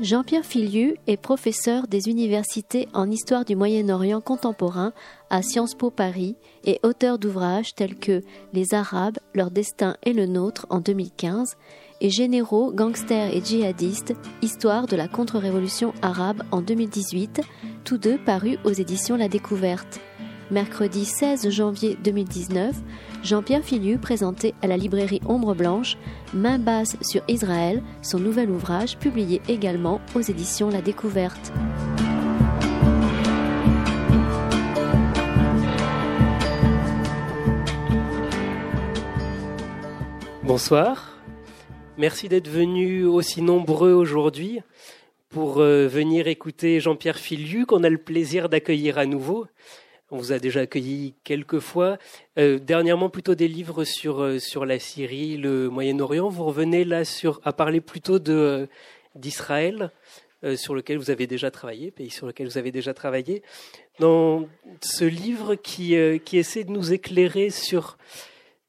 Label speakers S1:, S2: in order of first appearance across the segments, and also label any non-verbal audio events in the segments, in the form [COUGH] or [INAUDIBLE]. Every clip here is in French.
S1: Jean-Pierre Filiu est professeur des universités en histoire du Moyen-Orient contemporain à Sciences Po Paris et auteur d'ouvrages tels que Les Arabes, leur destin et le nôtre en 2015 et Généraux, gangsters et djihadistes, histoire de la contre-révolution arabe en 2018, tous deux parus aux éditions La Découverte. Mercredi 16 janvier 2019, Jean-Pierre Filiu présentait à la librairie Ombre Blanche Main basse sur Israël, son nouvel ouvrage publié également aux éditions La Découverte.
S2: Bonsoir, merci d'être venus aussi nombreux aujourd'hui pour euh, venir écouter Jean-Pierre Filiu qu'on a le plaisir d'accueillir à nouveau. On vous a déjà accueilli quelques fois. Euh, dernièrement, plutôt des livres sur euh, sur la Syrie, le Moyen-Orient. Vous revenez là sur à parler plutôt de euh, d'Israël, sur lequel vous avez déjà travaillé, pays sur lequel vous avez déjà travaillé. Dans ce livre qui qui essaie de nous éclairer sur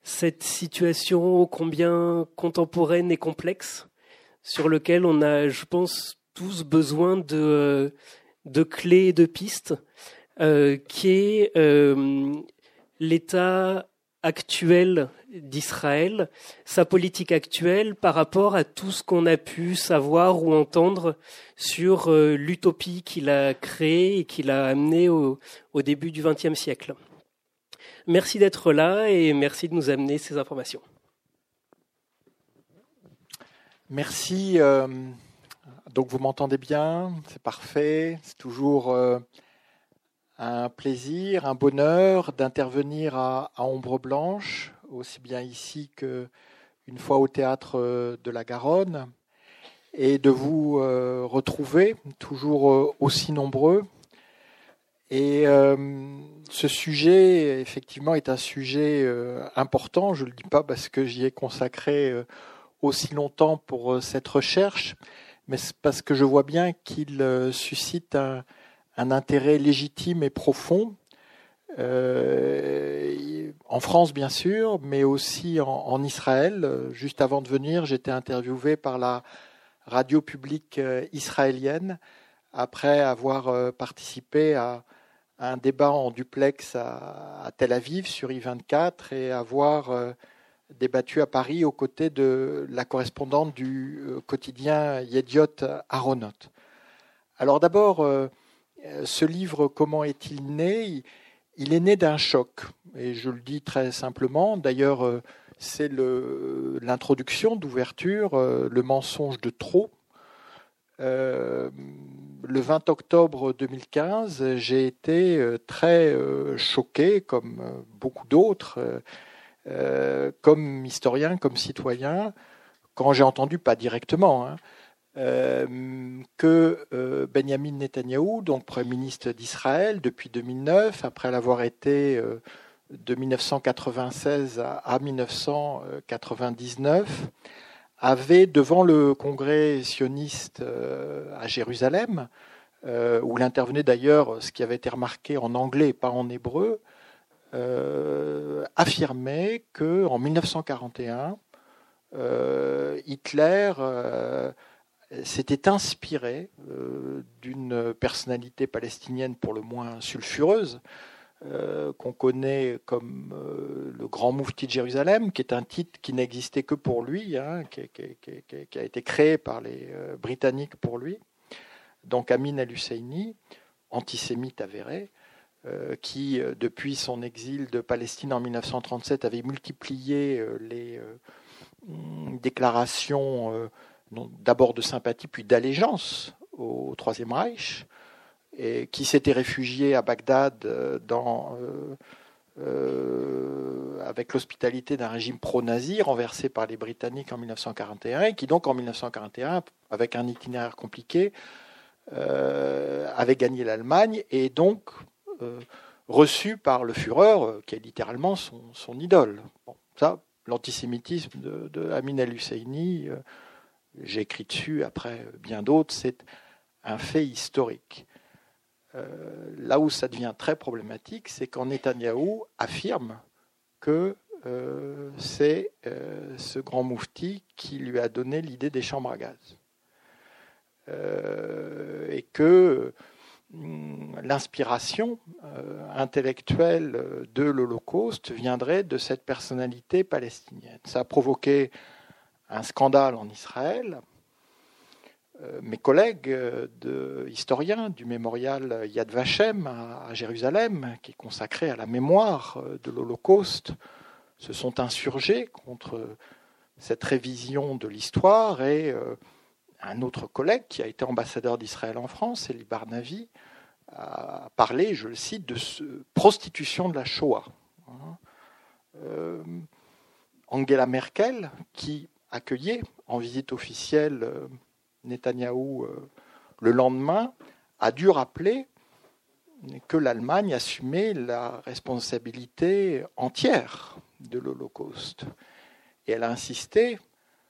S2: cette situation ô combien contemporaine et complexe, sur lequel on a, je pense, tous besoin de de clés et de pistes. Euh, qui est euh, l'état actuel d'Israël, sa politique actuelle par rapport à tout ce qu'on a pu savoir ou entendre sur euh, l'utopie qu'il a créée et qu'il a amenée au, au début du XXe siècle. Merci d'être là et merci de nous amener ces informations.
S3: Merci. donc vous m'entendez bien, c'est parfait. C'est toujours un plaisir, un bonheur d'intervenir à, Ombre Blanche, aussi bien ici qu'une fois au théâtre euh, de la Garonne, et de vous euh, retrouver toujours euh, aussi nombreux. Et ce sujet, effectivement, est un sujet important. Je ne le dis pas parce que j'y ai consacré aussi longtemps pour cette recherche, mais parce que je vois bien qu'il suscite un, un intérêt légitime et profond, euh, en France bien sûr, mais aussi en, Israël. Juste avant de venir, j'étais interviewé par la radio publique euh, israélienne après avoir euh, participé à, un débat en duplex à, Tel Aviv sur I24 et avoir débattu à Paris aux côtés de la correspondante du quotidien Yediot Aronot. Alors d'abord, ce livre, comment est-il né Il est né d'un choc, et je le dis très simplement. D'ailleurs, euh, c'est l'introduction d'ouverture, euh, le mensonge de trop. le 20 octobre 2015, j'ai été très choqué, comme beaucoup d'autres, comme historien, comme citoyen, quand j'ai entendu, pas directement, hein, euh, que euh, Benjamin Netanyahou, donc Premier ministre d'Israël depuis 2009, après l'avoir été euh, de 1996 à, 1999, avait devant le congrès sioniste à Jérusalem, où il intervenait d'ailleurs, ce qui avait été remarqué en anglais et pas en hébreu, affirmé que en 1941, Hitler s'était inspiré euh, d'une personnalité palestinienne pour le moins sulfureuse, euh, qu'on connaît comme euh, le grand moufti de Jérusalem, qui est un titre qui n'existait que pour lui, hein, qui, a été créé par les Britanniques pour lui. Donc Amin al-Husseini, antisémite avéré, qui, depuis son exil de Palestine en 1937, avait multiplié les déclarations d'abord de sympathie puis d'allégeance au Troisième Reich, et qui s'était réfugié à Bagdad euh, euh, euh, avec l'hospitalité d'un régime pro-nazi renversé par les Britanniques en 1941, et qui donc en 1941, avec un itinéraire compliqué, avait gagné l'Allemagne et donc reçu par le Führer, qui est littéralement son, son idole. Bon, ça, l'antisémitisme de, de Amin al-Husseini j'ai écrit dessus après bien d'autres, c'est un fait historique. Euh, là où ça devient très problématique, c'est quand Netanyahou affirme que c'est ce grand moufti qui lui a donné l'idée des chambres à gaz. et que hum, l'inspiration intellectuelle de l'Holocauste viendrait de cette personnalité palestinienne. Ça a provoqué un scandale en Israël euh, mes collègues euh, historiens du mémorial Yad Vashem à, Jérusalem, qui est consacré à la mémoire euh, de l'Holocauste, se sont insurgés contre cette révision de l'histoire et un autre collègue qui a été ambassadeur d'Israël en France, Eli Barnavi, a parlé, je le cite, de prostitution de la Shoah. Angela Merkel, qui accueillait en visite officielle Netanyahou, euh, le lendemain, a dû rappeler que l'Allemagne assumait la responsabilité entière de l'Holocauste. Et elle a insisté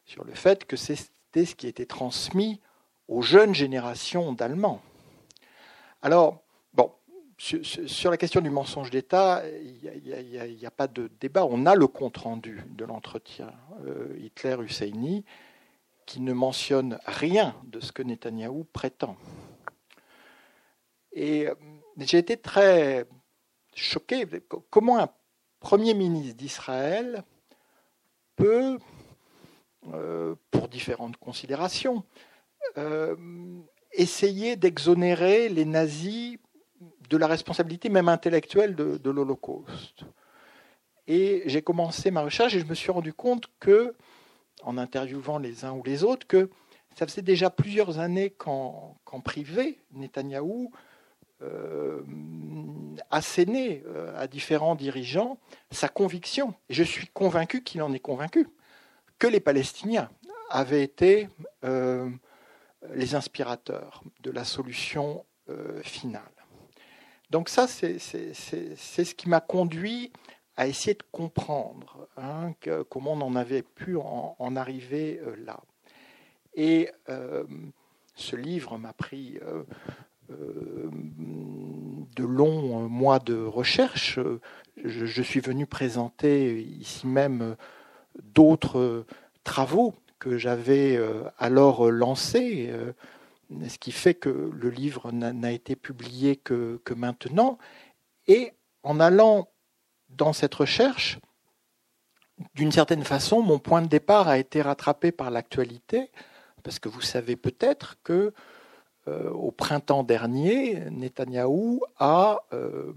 S3: sur le fait que c'était ce qui était transmis aux jeunes générations d'Allemands. Alors, sur, la question du mensonge d'État, il n'y a, pas de débat. On a le compte-rendu de l'entretien euh, Hitler-Husseini qui ne mentionne rien de ce que Netanyahou prétend. Et euh, j'ai été très choqué. Comment un Premier ministre d'Israël peut, euh, pour différentes considérations, essayer d'exonérer les nazis de la responsabilité même intellectuelle de, l'Holocauste. Et j'ai commencé ma recherche et je me suis rendu compte que en interviewant les uns ou les autres, que ça faisait déjà plusieurs années qu'en privé, Netanyahou euh, euh, à différents dirigeants sa conviction, et je suis convaincu qu'il en est convaincu, que les Palestiniens avaient été euh, les inspirateurs de la solution euh, finale. Donc ça, c'est ce qui m'a conduit à essayer de comprendre hein, comment on en avait pu en, arriver euh, là. Et euh, ce livre m'a pris euh, de longs mois de recherche. Je, suis venu présenter ici même d'autres travaux que j'avais alors lancés, ce qui fait que le livre n'a été publié que, maintenant. Et en allant dans cette recherche, d'une certaine façon, mon point de départ a été rattrapé par l'actualité, parce que vous savez peut-être que euh, au printemps dernier, Netanyahou a euh,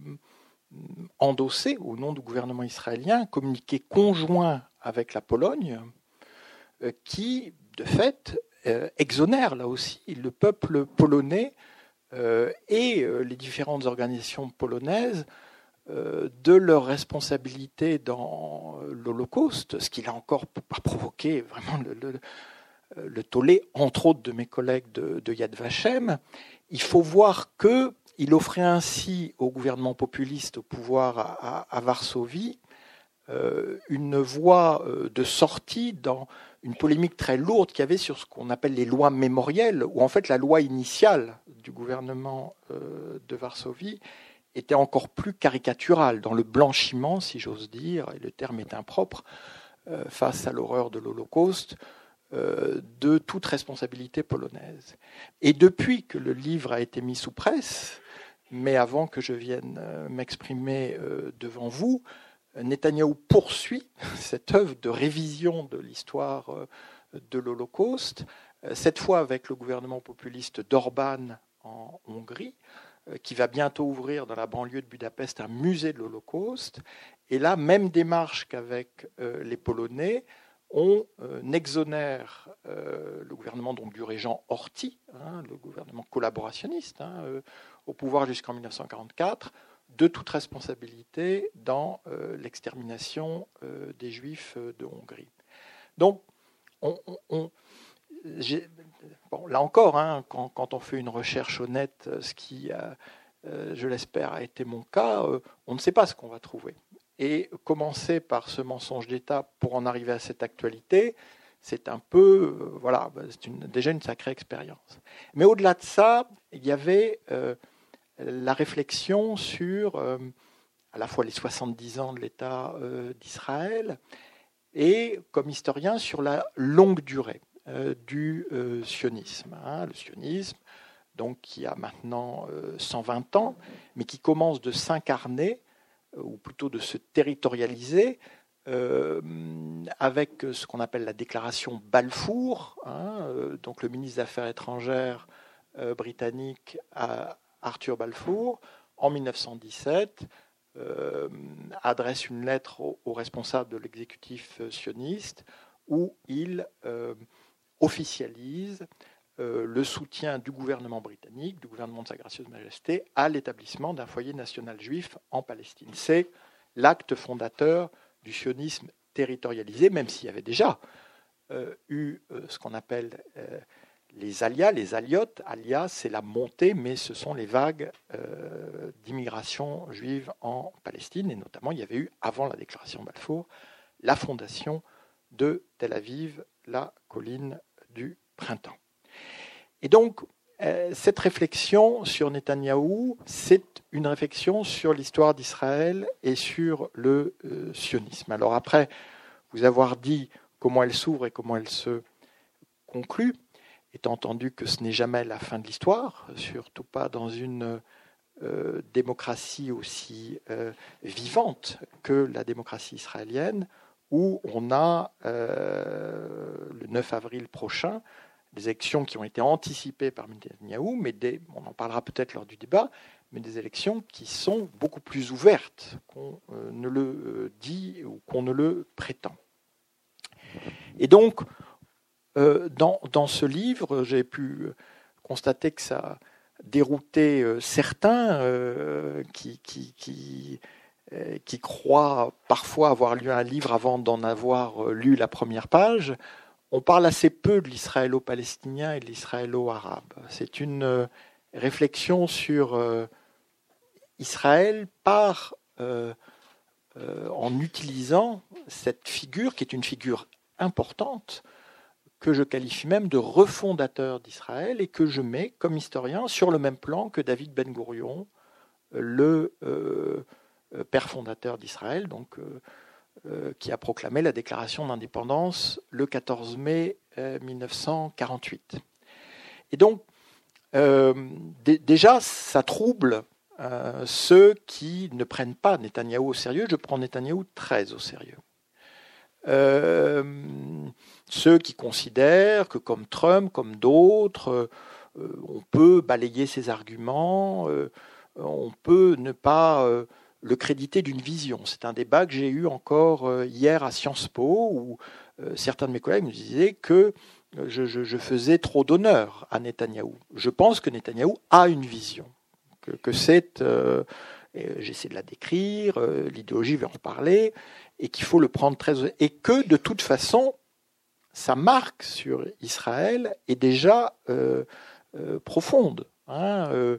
S3: endossé, au nom du gouvernement israélien, un communiqué conjoint avec la Pologne, euh, qui, de fait, exonère là aussi le peuple polonais et les différentes organisations polonaises euh, de leur responsabilité dans l'Holocauste, ce qui a encore provoqué vraiment le, tollé, entre autres de mes collègues de, Yad Vashem, il faut voir qu'il offrait ainsi au gouvernement populiste au pouvoir à, Varsovie euh, une voie euh, de sortie dans une polémique très lourde qu'il y avait sur ce qu'on appelle les lois mémorielles, ou en fait la loi initiale du gouvernement de Varsovie était encore plus caricatural dans le blanchiment, si j'ose dire, et le terme est impropre, euh, face à l'horreur de l'Holocauste, euh, de toute responsabilité polonaise. Et depuis que le livre a été mis sous presse, mais avant que je vienne euh, m'exprimer devant vous, Netanyahou poursuit [LAUGHS] cette œuvre de révision de l'histoire de l'Holocauste, cette fois avec le gouvernement populiste d'Orban en Hongrie, euh, qui va bientôt ouvrir dans la banlieue de Budapest un musée de l'Holocauste. Et là, même démarche qu'avec euh, les Polonais, on euh, exonère le gouvernement donc, du régent Horthy, hein, le gouvernement collaborationniste, hein, au pouvoir jusqu'en 1944, de toute responsabilité dans l'extermination des Juifs de Hongrie. Donc, là encore, hein, quand, on fait une recherche honnête, euh, ce qui, euh, je l'espère, a été mon cas, euh, on ne sait pas ce qu'on va trouver. Et commencer par ce mensonge d'État pour en arriver à cette actualité, c'est un peu, voilà, bah, c'est déjà une sacrée expérience. Mais au-delà de ça, il y avait la réflexion sur à la fois les 70 ans de l'État d'Israël et comme historien sur la longue durée du sionisme. Hein. le sionisme, donc qui a maintenant 120 ans, mais qui commence de s'incarner, ou plutôt de se territorialiser, euh, avec ce qu'on appelle la déclaration Balfour, hein, euh, donc le ministre des Affaires étrangères euh, britannique Arthur Balfour, en 1917, adresse une lettre aux responsables de l'exécutif sioniste où il officialise le soutien du gouvernement britannique, du gouvernement de Sa Gracieuse Majesté, à l'établissement d'un foyer national juif en Palestine. C'est l'acte fondateur du sionisme territorialisé, même s'il y avait déjà euh, eu euh, ce qu'on appelle euh, les alias, les aliotes. Alias, c'est la montée, mais ce sont les vagues d'immigration juive en Palestine. Et notamment, il y avait eu, avant la déclaration Balfour, la fondation de Tel Aviv, la colline du printemps. Et donc, euh, cette réflexion sur Netanyahou, c'est une réflexion sur l'histoire d'Israël et sur le euh, sionisme. Alors après vous avoir dit comment elle s'ouvre et comment elle se conclut, étant entendu que ce n'est jamais la fin de l'histoire, surtout pas dans une euh, démocratie aussi vivante que la démocratie israélienne, où on a le 9 avril prochain des élections qui ont été anticipées par Netanyahou, mais on en parlera peut-être lors du débat, mais des élections qui sont beaucoup plus ouvertes qu'on euh, ne le euh, dit ou qu'on ne le prétend. Et donc, euh, dans, dans, ce livre, j'ai pu constater que ça a dérouté certains qui, qui, croient parfois avoir lu un livre avant d'en avoir lu la première page on parle assez peu de l'israélo-palestinien et de l'israélo-arabe. C'est une euh, réflexion sur euh, Israël par euh, en utilisant cette figure qui est une figure importante que je qualifie même de refondateur d'Israël et que je mets comme historien sur le même plan que David Ben Gourion, le père fondateur d'Israël, donc euh, qui a proclamé la déclaration d'indépendance le 14 mai 1948. Euh, Et donc, euh, déjà, ça trouble ceux qui ne prennent pas Netanyahou au sérieux. Je prends Netanyahou très au sérieux. Ceux qui considèrent que comme Trump, comme d'autres, on peut balayer ses arguments, on peut ne pas le créditer d'une vision. C'est un débat que j'ai eu encore euh, hier à Sciences Po, où euh, certains de mes collègues me disaient que euh, je, faisais trop d'honneur à Netanyahou. Je pense que Netanyahou a une vision, que, c'est, j'essaie de la décrire, l'idéologie va en reparler, et qu'il faut le prendre très... Et que de toute façon, sa marque sur Israël est déjà profonde. Hein,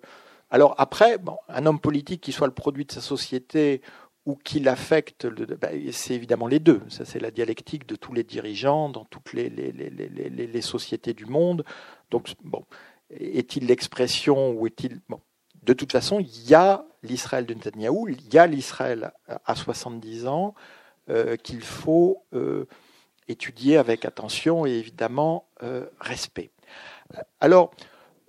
S3: alors après, un homme politique qui soit le produit de sa société ou qui l'affecte, bah, c'est évidemment les deux. Ça, c'est la dialectique de tous les dirigeants dans toutes les, sociétés du monde. Donc, bon, est-il l'expression ou est-il. De toute façon, il y a l'Israël de Netanyahou, il y a l'Israël à 70 ans euh, qu'il faut euh, étudier avec attention et évidemment euh, respect. Alors,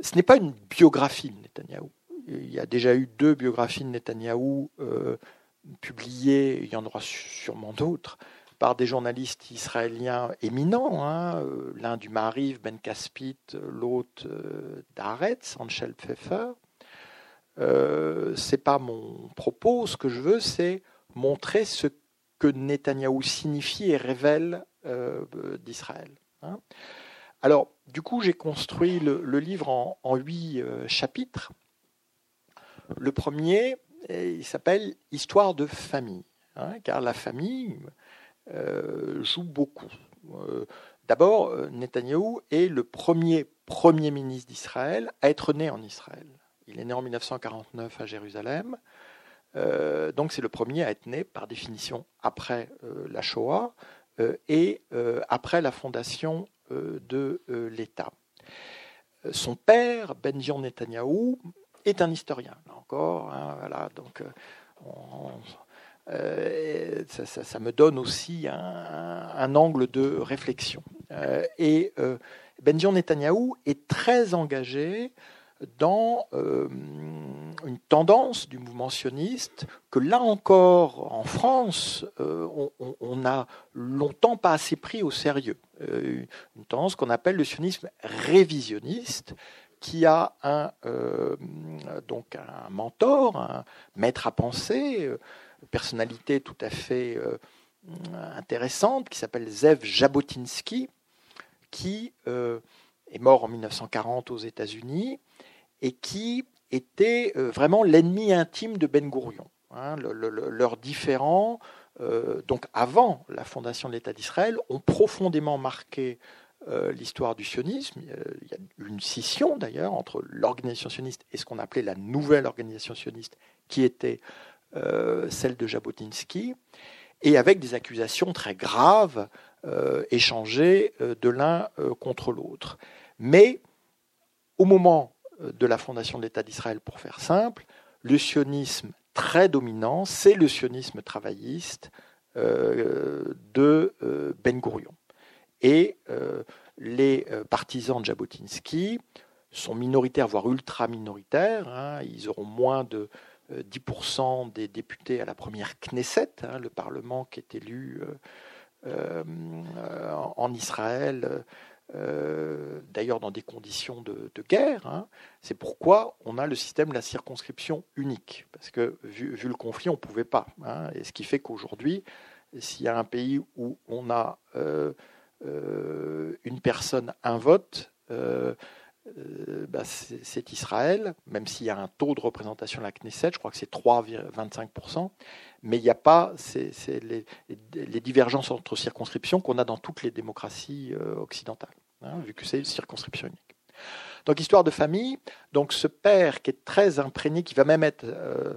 S3: ce n'est pas une biographie de Netanyahou il y a déjà eu deux biographies de Netanyahou euh, publiées, il y en aura sûrement d'autres, par des journalistes israéliens éminents, hein, euh, l'un du Mariv, Ben Caspit, l'autre d'Aretz, Anshel Pfeffer. Euh, c'est pas mon propos, ce que je veux, c'est montrer ce que Netanyahou signifie et révèle d'Israël. Hein. Alors, du coup, j'ai construit le, livre en huit chapitres. Le premier, il s'appelle Histoire de famille, hein, car la famille euh, joue beaucoup. Euh, d'abord, euh, Netanyahou est le premier Premier ministre d'Israël à être né en Israël. Il est né en 1949 à Jérusalem. Donc c'est le premier à être né, par définition, après la Shoah et après la fondation de l'État. Son père, Benjamin Netanyahou, est un historien, là encore. Hein, voilà, donc, euh, ça, me donne aussi un, angle de réflexion. et Benjamin Netanyahou est très engagé dans euh, une tendance du mouvement sioniste que là encore en France euh, on n'a longtemps pas assez pris au sérieux. Euh, une tendance qu'on appelle le sionisme révisionniste qui a un, donc un mentor, un maître à penser, personnalité tout à fait intéressante qui s'appelle Zev Jabotinsky, qui est mort en 1940 aux États-Unis et qui était euh, vraiment l'ennemi intime de Ben Gourion. Hein, leurs différends, euh, donc avant la fondation de l'État d'Israël, ont profondément marqué euh, l'histoire du sionisme. Il y a une scission d'ailleurs entre l'organisation sioniste et ce qu'on appelait la nouvelle organisation sioniste, qui était celle de Jabotinsky, et avec des accusations très graves échangées de l'un contre l'autre. Mais au moment de la fondation de l'État d'Israël, pour faire simple, le sionisme très dominant, c'est le sionisme travailliste euh, de euh, Ben Gurion. Et euh, les partisans de Jabotinsky sont minoritaires, voire ultra minoritaires. Hein. ils auront moins de 10% des députés à la première Knesset, hein, le Parlement qui est élu en Israël euh, d'ailleurs dans des conditions de, guerre. Hein. C'est pourquoi on a le système de la circonscription unique, parce que vu, le conflit, on ne pouvait pas. Hein. Et ce qui fait qu'aujourd'hui, s'il y a un pays où on a euh, euh, une personne, un vote, bah, c'est Israël, même s'il y a un taux de représentation à la Knesset, je crois que c'est 3,25%, mais il n'y a pas les, les, divergences entre circonscriptions qu'on a dans toutes les démocraties euh, occidentales, hein, vu que c'est une circonscription unique. Donc histoire de famille, donc ce père qui est très imprégné, qui va même être euh,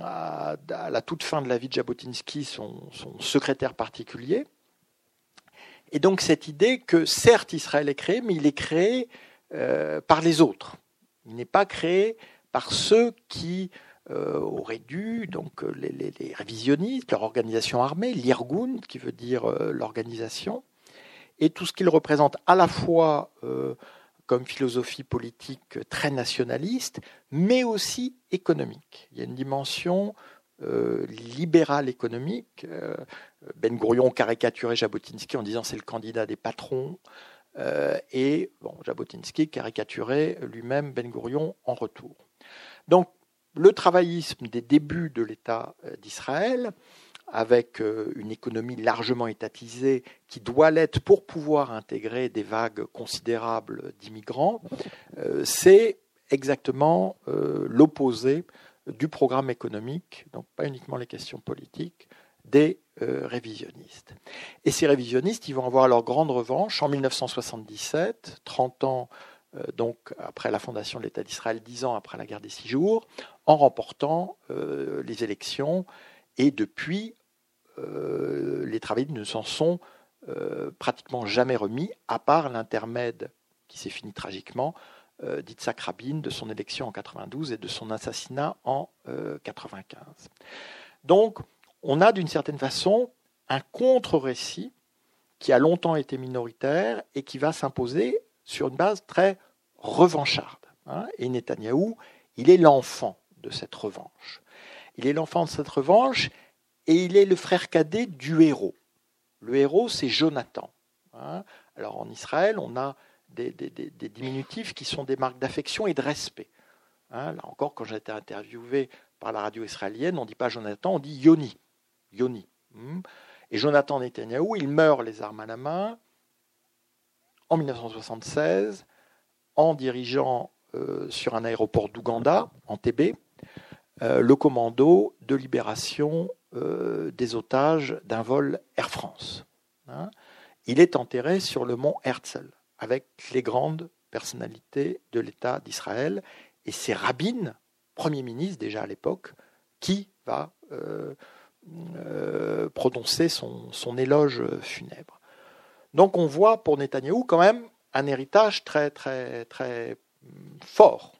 S3: à, la toute fin de la vie de Jabotinsky son, secrétaire particulier, et donc cette idée que certes Israël est créé, mais il est créé euh, par les autres. Il n'est pas créé par ceux qui euh, auraient dû, donc euh, les, révisionnistes, leur organisation armée, l'Irgun, qui veut dire euh, l'organisation, et tout ce qu'ils représentent à la fois comme philosophie politique très nationaliste, mais aussi économique. Il y a une dimension libérale économique. ben Gurion caricaturait Jabotinsky en disant c'est le candidat des patrons. Et bon, Jabotinsky caricaturait lui-même Ben Gurion en retour. Donc le travaillisme des débuts de l'État euh, d'Israël, avec euh, une économie largement étatisée qui doit l'être pour pouvoir intégrer des vagues considérables d'immigrants, euh, c'est exactement l'opposé du programme économique, donc pas uniquement les questions politiques, des révisionnistes. Et ces révisionnistes, ils vont avoir leur grande revanche en 1977, 30 ans euh, donc après la fondation de l'État d'Israël, dix ans après la guerre des six jours, en remportant euh, les élections. Et depuis, euh, les travailleurs ne s'en sont pratiquement jamais remis, à part l'intermède qui s'est fini tragiquement d'Itzhak Rabin, de son élection en 92 et de son assassinat en 95. Donc, on a d'une certaine façon un contre-récit qui a longtemps été minoritaire et qui va s'imposer sur une base très revancharde. Hein. et Netanyahou, il est l'enfant de cette revanche. Il est l'enfant de cette revanche et il est le frère cadet du héros. Le héros, c'est Jonathan. Hein. Alors en Israël, on a des, diminutifs qui sont des marques d'affection et de respect. Hein. là encore, quand j'ai été interviewé par la radio israélienne, on ne dit pas Jonathan, on dit Yoni. Hmm. Et Jonathan Netanyahou, il meurt les armes à la main en 1976 en dirigeant euh, sur un aéroport d'Ouganda, en TB, euh, le commando de libération euh, des otages d'un vol Air France. Hein. Il est enterré sur le mont Herzl, avec les grandes personnalités de l'État d'Israël, et c'est Rabin, Premier ministre déjà à l'époque, qui va prononcer son, son éloge funèbre. Donc on voit pour Netanyahou quand même un héritage très très très fort.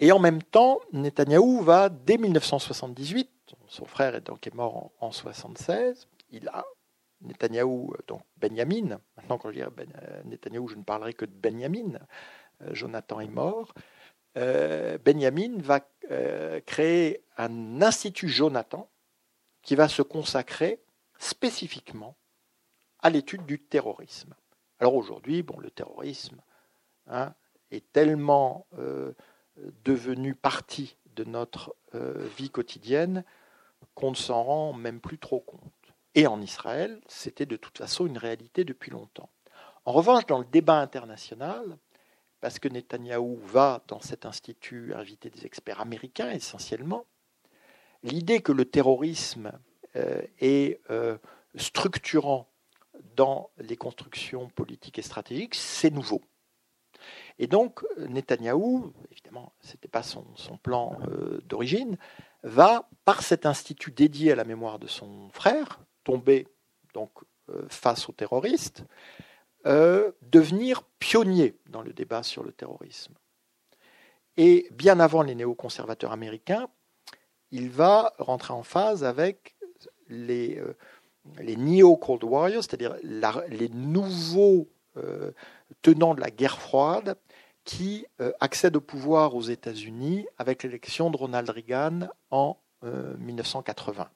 S3: Et en même temps, Netanyahou va, dès 1978, son frère est donc est mort en, 1976, il a Netanyahou, donc Benjamin, maintenant quand je dis ben, Netanyahou, je ne parlerai que de Benjamin, Jonathan est mort, Benjamin va créer un institut Jonathan qui va se consacrer spécifiquement à l'étude du terrorisme. Alors aujourd'hui, bon, le terrorisme hein, est tellement euh, devenu partie de notre euh, vie quotidienne qu'on ne s'en rend même plus trop compte. Et en Israël, c'était de toute façon une réalité depuis longtemps. En revanche, dans le débat international, parce que Netanyahou va dans cet institut inviter des experts américains essentiellement, l'idée que le terrorisme euh, est euh, structurant dans les constructions politiques et stratégiques, c'est nouveau. Et donc, Netanyahou, évidemment, ce n'était pas son, plan euh, d'origine, va, par cet institut dédié à la mémoire de son frère, tomber donc face aux terroristes, devenir pionnier dans le débat sur le terrorisme. Et bien avant les néoconservateurs américains, il va rentrer en phase avec les, euh, Neo-Cold Warriors, c'est-à-dire les nouveaux euh, tenants de la guerre froide qui euh, accèdent au pouvoir aux États-Unis avec l'élection de Ronald Reagan en 1980.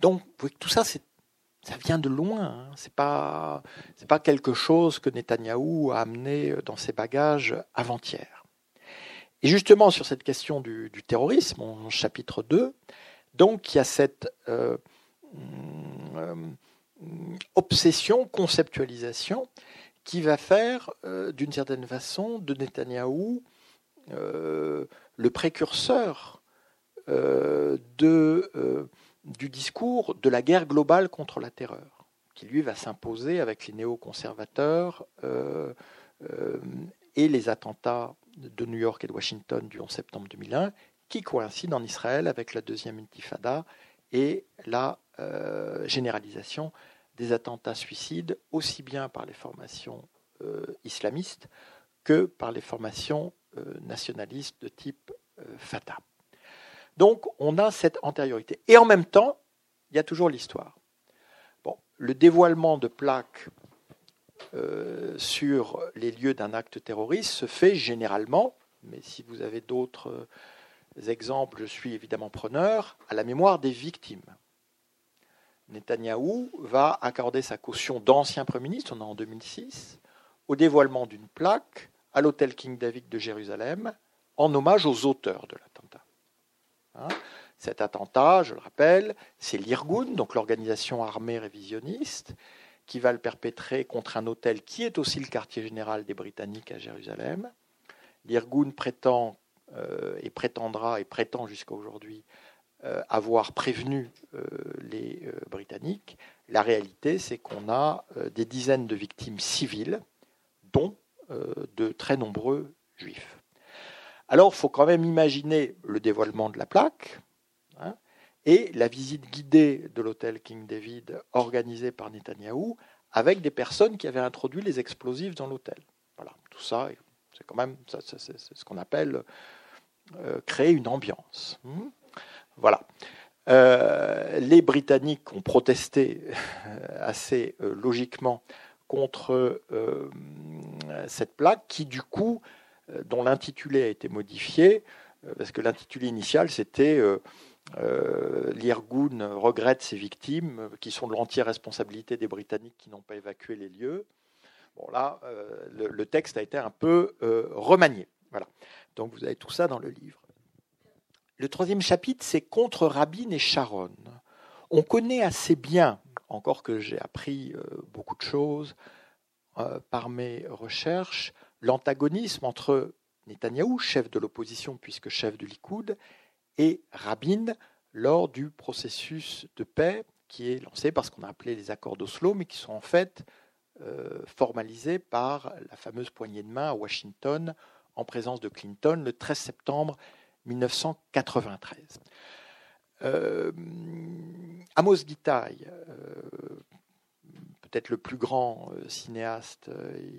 S3: Donc, tout ça, ça vient de loin. Hein. Ce n'est pas, pas quelque chose que Netanyahou a amené dans ses bagages avant-hier. Et justement, sur cette question du, terrorisme, en chapitre 2, donc il y a cette euh, euh, obsession, conceptualisation, qui va faire, euh, d'une certaine façon, de Netanyahou le précurseur du discours de la guerre globale contre la terreur, qui lui va s'imposer avec les néoconservateurs et les attentats de New York et de Washington du 11 septembre 2001, qui coïncide en Israël avec la deuxième intifada et la euh, généralisation des attentats suicides, aussi bien par les formations euh, islamistes que par les formations euh, nationalistes de type Fatah. Donc on a cette antériorité. Et en même temps, il y a toujours l'histoire. Le dévoilement de plaques euh, sur les lieux d'un acte terroriste se fait généralement, mais si vous avez d'autres euh, exemples, je suis évidemment preneur, à la mémoire des victimes. Netanyahou va accorder sa caution d'ancien Premier ministre, on est en 2006, au dévoilement d'une plaque à l'hôtel King David de Jérusalem en hommage aux auteurs de l'attentat. Hein, cet attentat, je le rappelle, c'est l'Irgun, donc l'organisation armée révisionniste, qui va le perpétrer contre un hôtel qui est aussi le quartier général des Britanniques à Jérusalem. L'Irgun prétend euh, et prétendra et prétend jusqu'à aujourd'hui euh, avoir prévenu euh, les Britanniques. La réalité, c'est qu'on a des dizaines de victimes civiles, dont de très nombreux juifs. Alors, il faut quand même imaginer le dévoilement de la plaque, et la visite guidée de l'hôtel King David organisée par Netanyahou avec des personnes qui avaient introduit les explosifs dans l'hôtel. Voilà, tout ça, c'est quand même c'est ce qu'on appelle euh, créer une ambiance. Hmm voilà. Euh, les Britanniques ont protesté euh, assez logiquement contre cette plaque qui, du coup, dont l'intitulé a été modifié, parce que l'intitulé initial, c'était euh, L'Irgun regrette ses victimes, qui sont de l'entière responsabilité des Britanniques qui n'ont pas évacué les lieux. Bon, là, euh, le, texte a été un peu euh, remanié. Voilà. Donc, vous avez tout ça dans le livre. Le troisième chapitre, c'est contre Rabin et Sharon. On connaît assez bien, encore que j'ai appris beaucoup de choses par mes recherches, l'antagonisme entre Netanyahou, chef de l'opposition puisque chef du Likoud, et Rabin lors du processus de paix qui est lancé par ce qu'on a appelé les accords d'Oslo, mais qui sont en fait euh, formalisés par la fameuse poignée de main à Washington en présence de Clinton le 13 septembre 1993. Euh, Amos Gitaï, euh, peut-être le plus grand cinéaste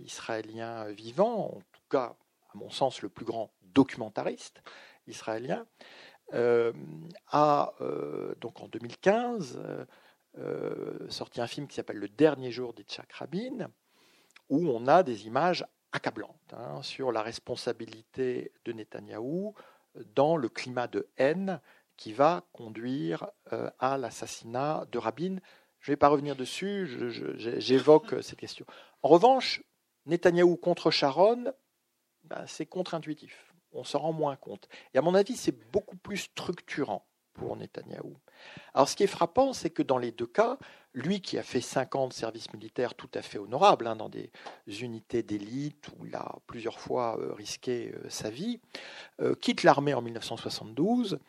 S3: israélien vivant, en tout cas, à mon sens, le plus grand documentariste israélien, a donc en 2015 sorti un film qui s'appelle Le dernier jour d'Itzhak Rabin, où on a des images accablantes hein, sur la responsabilité de Netanyahou dans le climat de haine qui va conduire à l'assassinat de Rabin. Je ne vais pas revenir dessus, j'évoque [LAUGHS] cette question. En revanche, Netanyahou contre Sharon, ben, c'est contre-intuitif. On s'en rend moins compte. Et à mon avis, c'est beaucoup plus structurant pour Netanyahou. Alors ce qui est frappant, c'est que dans les deux cas, lui qui a fait cinq ans de service militaire tout à fait honorable hein, dans des unités d'élite où il a plusieurs fois euh, risqué euh, sa vie, euh, quitte l'armée en 1972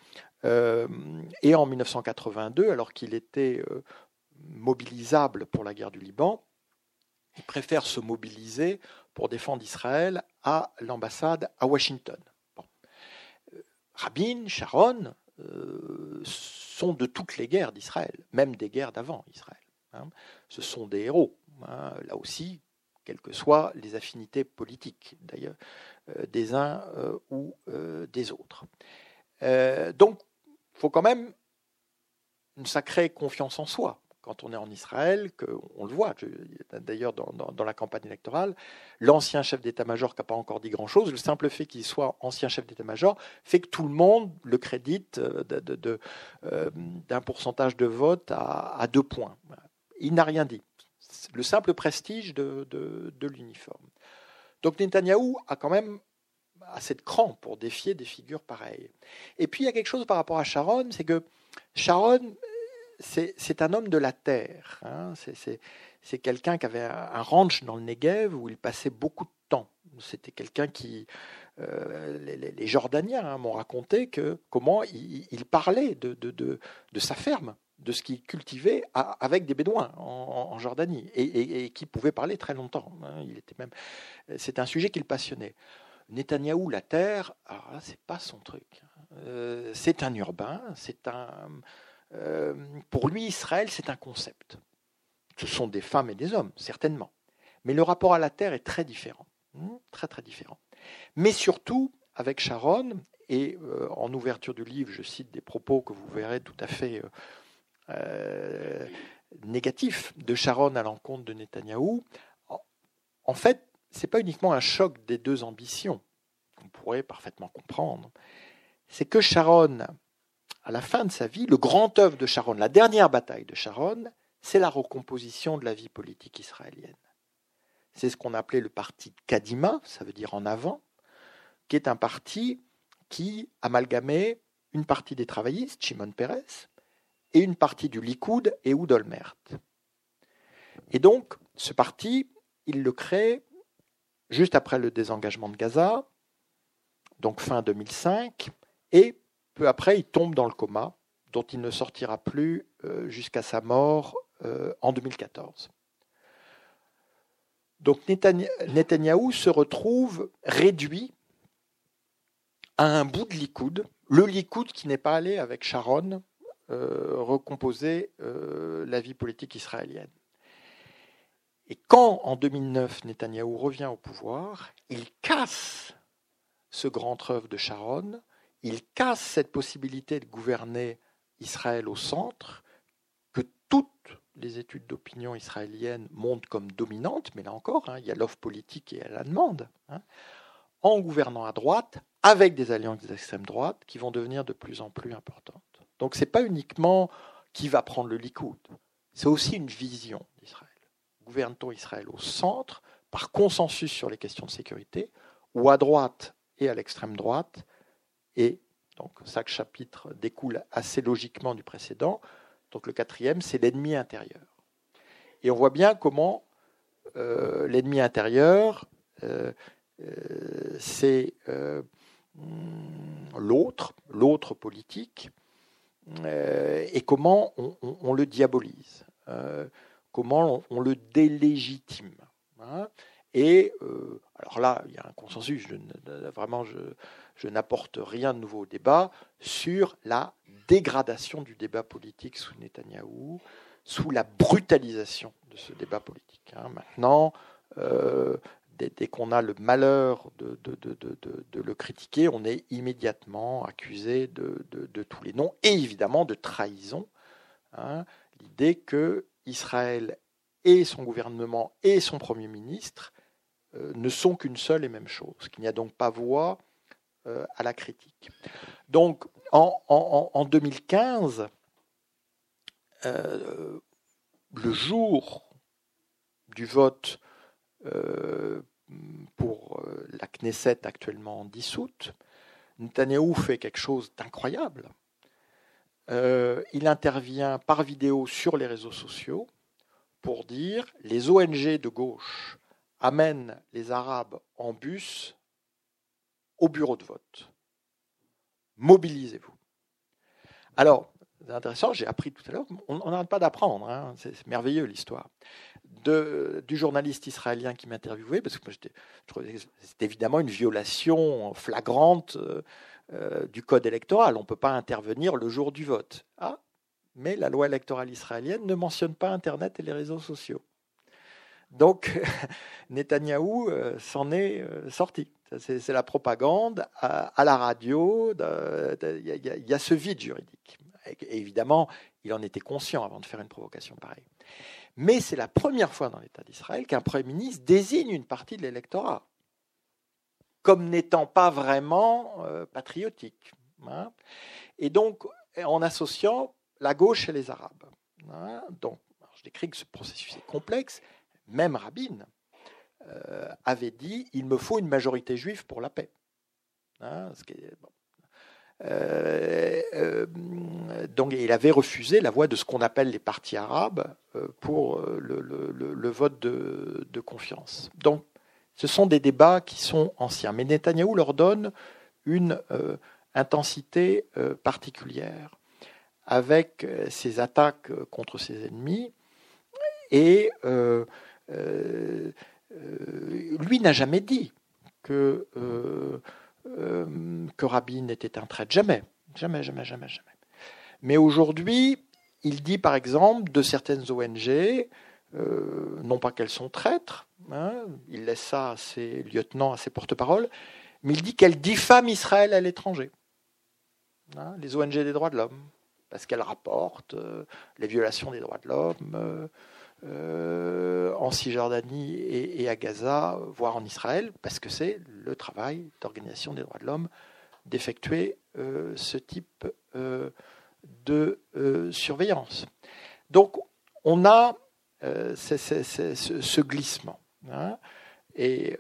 S3: et en 1982, alors qu'il était mobilisable pour la guerre du Liban, il préfère se mobiliser pour défendre Israël à l'ambassade à Washington. Rabin, Sharon euh, sont de toutes les guerres d'Israël, même des guerres d'avant Israël. Hein. Ce sont des héros, hein, là aussi, quelles que soient les affinités politiques, d'ailleurs, euh, des uns euh, ou des autres. donc, il faut quand même une sacrée confiance en soi quand on est en Israël, on le voit d'ailleurs dans, la campagne électorale, l'ancien chef d'état-major qui n'a pas encore dit grand-chose, le simple fait qu'il soit ancien chef d'état-major fait que tout le monde le crédite euh, euh, d'un pourcentage de vote à, deux points. Il n'a rien dit. Le simple prestige de, l'uniforme. Donc Netanyahou a quand même assez de cran pour défier des figures pareilles. Et puis il y a quelque chose par rapport à Sharon, c'est que Sharon c'est un homme de la terre. Hein. C'est quelqu'un qui avait un ranch dans le Negev où il passait beaucoup de temps. C'était quelqu'un qui. Euh, les, Jordaniens hein, m'ont raconté que comment il, parlait de, sa ferme, de ce qu'il cultivait avec des Bédouins en, Jordanie et, qui pouvait parler très longtemps. Hein. Il était même. C'est un sujet qui le passionnait. Netanyahou, la terre, alors là, c'est pas son truc. Euh, c'est un urbain, c'est un euh, pour lui, Israël, c'est un concept. Ce sont des femmes et des hommes, certainement. Mais le rapport à la terre est très différent. Hmm, très, très différent. Mais surtout, avec Sharon, et euh, en ouverture du livre, je cite des propos que vous verrez tout à fait euh, négatifs de Sharon à l'encontre de Netanyahou. En fait, ce n'est pas uniquement un choc des deux ambitions, on pourrait parfaitement comprendre. C'est que Sharon à la fin de sa vie, le grand œuvre de Sharon, la dernière bataille de Sharon, c'est la recomposition de la vie politique israélienne. C'est ce qu'on appelait le parti Kadima, ça veut dire en avant, qui est un parti qui amalgamait une partie des travaillistes, Shimon Peres, et une partie du Likoud, et Olmert. Et donc, ce parti, il le crée juste après le désengagement de Gaza, donc fin 2005, et peu après, il tombe dans le coma, dont il ne sortira plus euh, jusqu'à sa mort euh, en 2014. Donc Netanyahou se retrouve réduit à un bout de Likoud, le Likoud qui n'est pas allé avec Sharon euh, recomposer la vie politique israélienne. Et quand en 2009 Netanyahou revient au pouvoir, il casse ce grand œuvre de Sharon il casse cette possibilité de gouverner Israël au centre, que toutes les études d'opinion israéliennes montrent comme dominante, mais là encore, hein, il y a l'offre politique et la demande, hein, en gouvernant à droite, avec des alliances d'extrême droite qui vont devenir de plus en plus importantes. Donc ce n'est pas uniquement qui va prendre le Likoud, c'est aussi une vision d'Israël. Gouverne-t-on Israël au centre, par consensus sur les questions de sécurité, ou à droite et à l'extrême droite, et donc chaque chapitre découle assez logiquement du précédent. Donc le quatrième, c'est l'ennemi intérieur. Et on voit bien comment euh, l'ennemi intérieur, euh, euh, c'est l'autre, l'autre politique, et comment on, le diabolise, comment on, le délégitime. Hein. Et alors là, il y a un consensus, vraiment, je, n'apporte rien de nouveau au débat sur la dégradation du débat politique sous Netanyahou, sous la brutalisation de ce débat politique. Hein. Maintenant, euh, dès, qu'on a le malheur de, le critiquer, on est immédiatement accusé de, tous les noms, et évidemment de trahison. Hein. L'idée que Israël et son gouvernement et son Premier ministre euh, ne sont qu'une seule et même chose, qu'il n'y a donc pas voix euh, à la critique. Donc en, 2015, euh, le jour du vote pour la Knesset actuellement dissoute, Netanyahou fait quelque chose d'incroyable. il intervient par vidéo sur les réseaux sociaux pour dire les ONG de gauche amènent les Arabes en bus au bureau de vote. Mobilisez-vous. Alors, c'est intéressant, j'ai appris tout à l'heure, on n'arrête pas d'apprendre, hein, c'est merveilleux l'histoire. du journaliste israélien qui m'interviewait, parce que c'était évidemment une violation flagrante euh, euh, du code électoral. On ne peut pas intervenir le jour du vote. Ah, mais la loi électorale israélienne ne mentionne pas Internet et les réseaux sociaux. Donc, [LAUGHS] Netanyahou euh, s'en est euh, sorti. C'est la propagande à, la radio. Il y, a ce vide juridique. Évidemment, il en était conscient avant de faire une provocation pareille. Mais c'est la première fois dans l'État d'Israël qu'un Premier ministre désigne une partie de l'électorat comme n'étant pas vraiment euh, patriotique. Hein. Et donc, en associant la gauche et les Arabes. Hein. Donc, je décris que ce processus est complexe. Même Rabin euh, avait dit il me faut une majorité juive pour la paix. Hein, euh, euh, donc il avait refusé la voix de ce qu'on appelle les partis arabes pour le, vote de, confiance. Donc ce sont des débats qui sont anciens. Mais Netanyahou leur donne une intensité particulière avec ses attaques contre ses ennemis et lui n'a jamais dit que, euh, que Rabin était un traître. Jamais. Jamais, jamais, jamais, jamais. Mais aujourd'hui, il dit par exemple de certaines ONG, non pas qu'elles sont traîtres, hein, il laisse ça à ses lieutenants, à ses porte-paroles, mais il dit qu'elles diffament Israël à l'étranger. Hein, les ONG des droits de l'homme, parce qu'elles rapportent les violations des droits de l'homme, euh, en Cisjordanie et, à Gaza, voire en Israël, parce que c'est le travail d'organisation des droits de l'homme d'effectuer euh, ce type euh, de surveillance. Donc on a ce, glissement. Hein, et,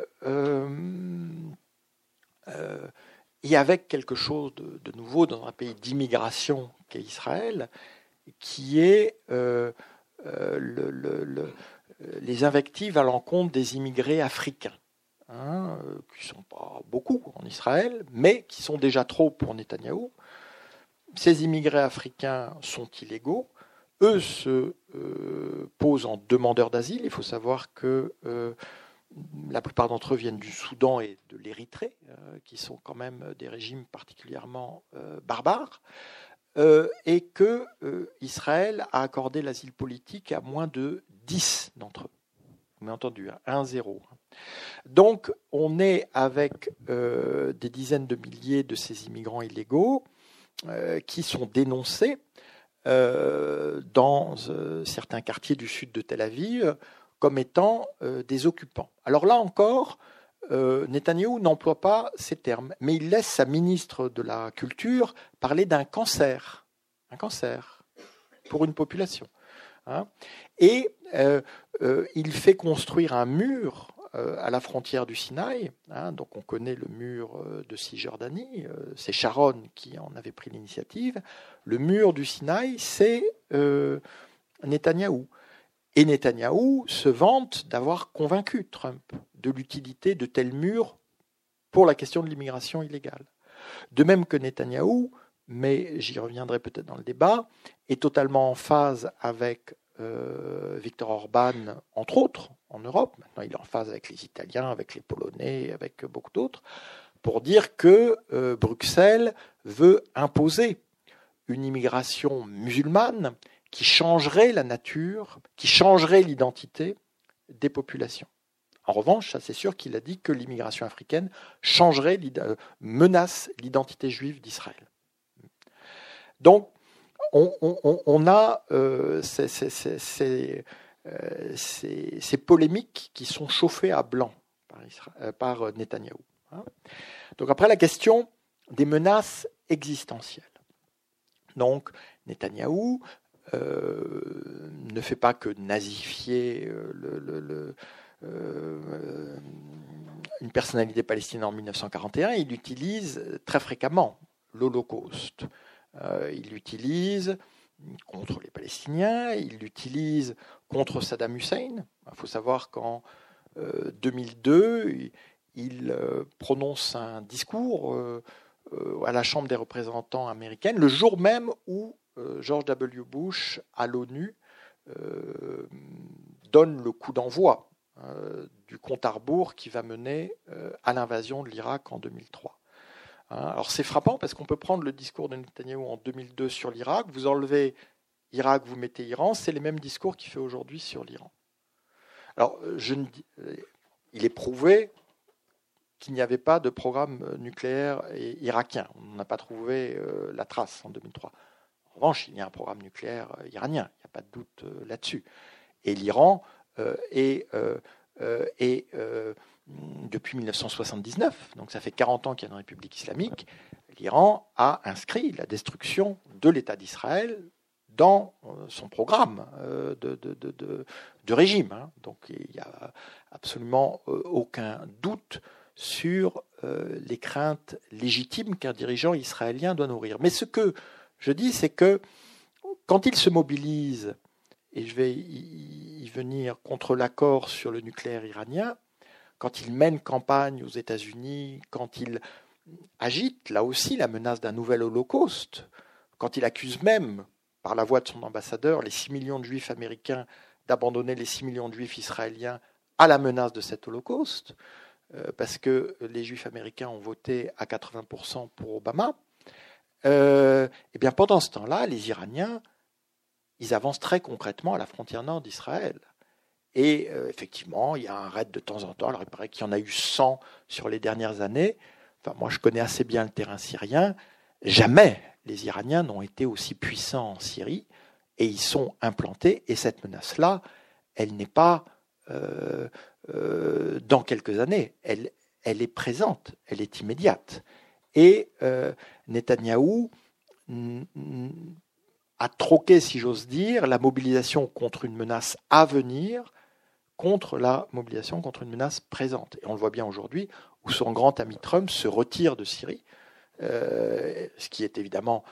S3: avec quelque chose de, de nouveau dans un pays d'immigration qu'est Israël, qui est euh, le, les invectives à l'encontre des immigrés africains, hein, euh, qui ne sont pas beaucoup en Israël, mais qui sont déjà trop pour Netanyahou. Ces immigrés africains sont illégaux. Eux se euh, posent en demandeurs d'asile. Il faut savoir que la plupart d'entre eux viennent du Soudan et de l'Érythrée, qui sont quand même des régimes particulièrement barbares. Euh, et que euh, Israël a accordé l'asile politique à moins de 10 d'entre eux. Vous m'avez entendu, 1-0. Hein, Donc on est avec euh, des dizaines de milliers de ces immigrants illégaux qui sont dénoncés dans certains quartiers du sud de Tel Aviv comme étant des occupants. Alors là encore, euh, Netanyahou n'emploie pas ces termes, mais il laisse sa ministre de la Culture parler d'un cancer, un cancer pour une population. Hein. Et euh, euh, il fait construire un mur à la frontière du Sinaï. Hein. donc on connaît le mur de Cisjordanie, c'est Sharon qui en avait pris l'initiative. Le mur du Sinaï, c'est Netanyahou. Et Netanyahou se vante d'avoir convaincu Trump de l'utilité de tels murs pour la question de l'immigration illégale. De même que Netanyahou, mais j'y reviendrai peut-être dans le débat, est totalement en phase avec euh, Viktor Orban, entre autres, en Europe. Maintenant, il est en phase avec les Italiens, avec les Polonais, avec beaucoup d'autres, pour dire que euh, Bruxelles veut imposer une immigration musulmane qui changerait la nature, qui changerait l'identité des populations. En revanche, ça c'est sûr qu'il a dit que l'immigration africaine changerait, menace l'identité juive d'Israël. Donc, on, a ces, polémiques qui sont chauffées à blanc par, par Netanyahou. Hein. Donc après la question des menaces existentielles. Donc Netanyahou euh, ne fait pas que nazifier euh, euh, une personnalité palestinienne en 1941, il utilise très fréquemment l'Holocauste. il l'utilise contre les Palestiniens, il l'utilise contre Saddam Hussein. Il faut savoir qu'en 2002, il prononce un discours à la Chambre des représentants américaine le jour même où euh, George W. Bush à l'ONU euh, donne le coup d'envoi euh, du compte à rebours qui va mener à l'invasion de l'Irak en 2003. Hein, alors c'est frappant parce qu'on peut prendre le discours de Netanyahu en 2002 sur l'Irak, vous enlevez Irak, vous mettez Iran, c'est les mêmes discours qu'il fait aujourd'hui sur l'Iran. Alors, ne il est prouvé qu'il n'y avait pas de programme nucléaire irakien. On n'a pas trouvé la trace en 2003. En revanche, il y a un programme nucléaire euh, iranien, il n'y a pas de doute euh, là-dessus. Et l'Iran euh, est, depuis 1979, donc ça fait 40 ans qu'il y a une république islamique, l'Iran a inscrit la destruction de l'État d'Israël dans son programme de, de, régime. Hein. Donc il n'y a absolument aucun doute sur les craintes légitimes qu'un dirigeant israélien doit nourrir. Mais ce que je dis, c'est que quand il se mobilise, et je vais y venir contre l'accord sur le nucléaire iranien, quand il mène campagne aux États-Unis, quand il agite là aussi la menace d'un nouvel holocauste, quand il accuse même, par la voix de son ambassadeur, les 6 millions de juifs américains d'abandonner les 6 millions de juifs israéliens à la menace de cet holocauste, euh, parce que les juifs américains ont voté à 80% pour Obama, euh, eh bien pendant ce temps-là, les Iraniens, ils avancent très concrètement à la frontière nord d'Israël. Et euh, effectivement, il y a un raid de temps en temps. Alors il paraît qu'il y en a eu 100 sur les dernières années. Enfin, moi, je connais assez bien le terrain syrien. Jamais les Iraniens n'ont été aussi puissants en Syrie et ils sont implantés. Et cette menace-là, elle n'est pas euh, dans quelques années. Elle, elle est présente, elle est immédiate. Et euh, Netanyahou a troqué, si j'ose dire, la mobilisation contre une menace à venir contre la mobilisation contre une menace présente. Et on le voit bien aujourd'hui, où son grand ami Trump se retire de Syrie, euh, ce qui est évidemment,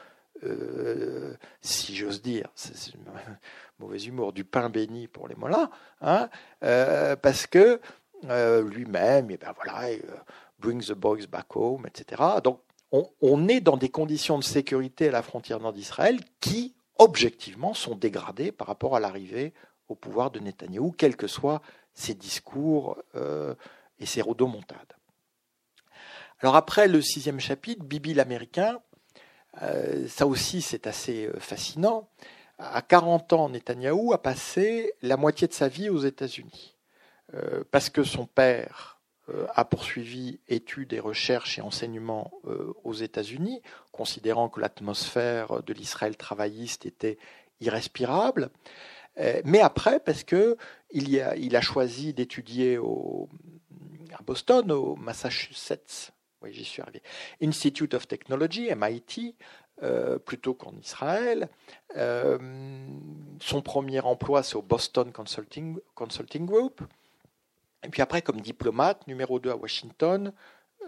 S3: euh, si j'ose dire, c'est [LAUGHS] mauvais humour, du pain béni pour les mollahs, hein, parce que lui-même, et ben voilà, Bring the Boys Back Home, etc. Donc on, est dans des conditions de sécurité à la frontière nord d'Israël qui, objectivement, sont dégradées par rapport à l'arrivée au pouvoir de Netanyahou, quels que soient ses discours euh, et ses rodomontades. Alors après le sixième chapitre, Bibi l'Américain, euh, ça aussi c'est assez euh, fascinant. À 40 ans, Netanyahou a passé la moitié de sa vie aux États-Unis. parce que son père a poursuivi études et recherches et enseignements aux États-Unis, considérant que l'atmosphère de l'Israël travailliste était irrespirable. Euh, mais après, parce que il, a, choisi d'étudier à Boston, au Massachusetts, Institute of Technology, MIT, plutôt qu'en Israël. son premier emploi, c'est au Boston Consulting, Group. Et puis après, comme diplomate, numéro 2 à Washington,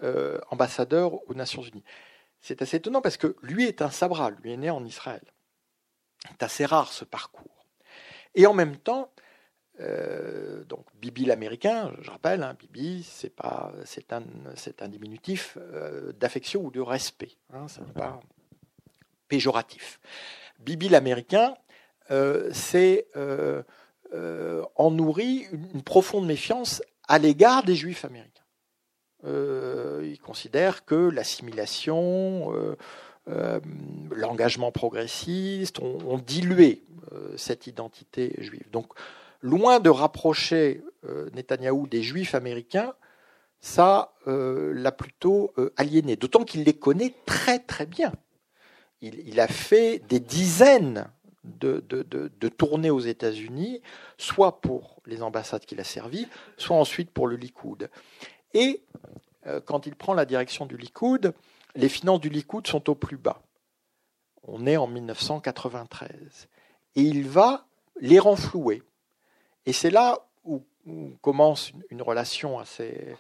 S3: euh, ambassadeur aux Nations Unies. C'est assez étonnant parce que lui est un Sabra, lui est né en Israël. C'est assez rare ce parcours. Et en même temps, euh, donc Bibi l'américain, je rappelle, hein, Bibi, c'est pas, c'est un, c'est un diminutif euh, d'affection ou de respect. Hein, ça n'est pas péjoratif. Bibi l'américain, c'est euh, en nourrit une, profonde méfiance à l'égard des juifs américains. Euh, il considère que l'assimilation, euh, l'engagement progressiste ont, dilué cette identité juive. Donc loin de rapprocher Netanyahou des juifs américains, ça l'a plutôt aliéné, d'autant qu'il les connaît très très bien. Il, a fait des dizaines de, de, tournées aux États-Unis, soit pour les ambassades qu'il a servies, soit ensuite pour le Likoud. Et quand il prend la direction du Likoud, les finances du Likoud sont au plus bas. On est en 1993. Et il va les renflouer. Et c'est là où, commence une, relation assez,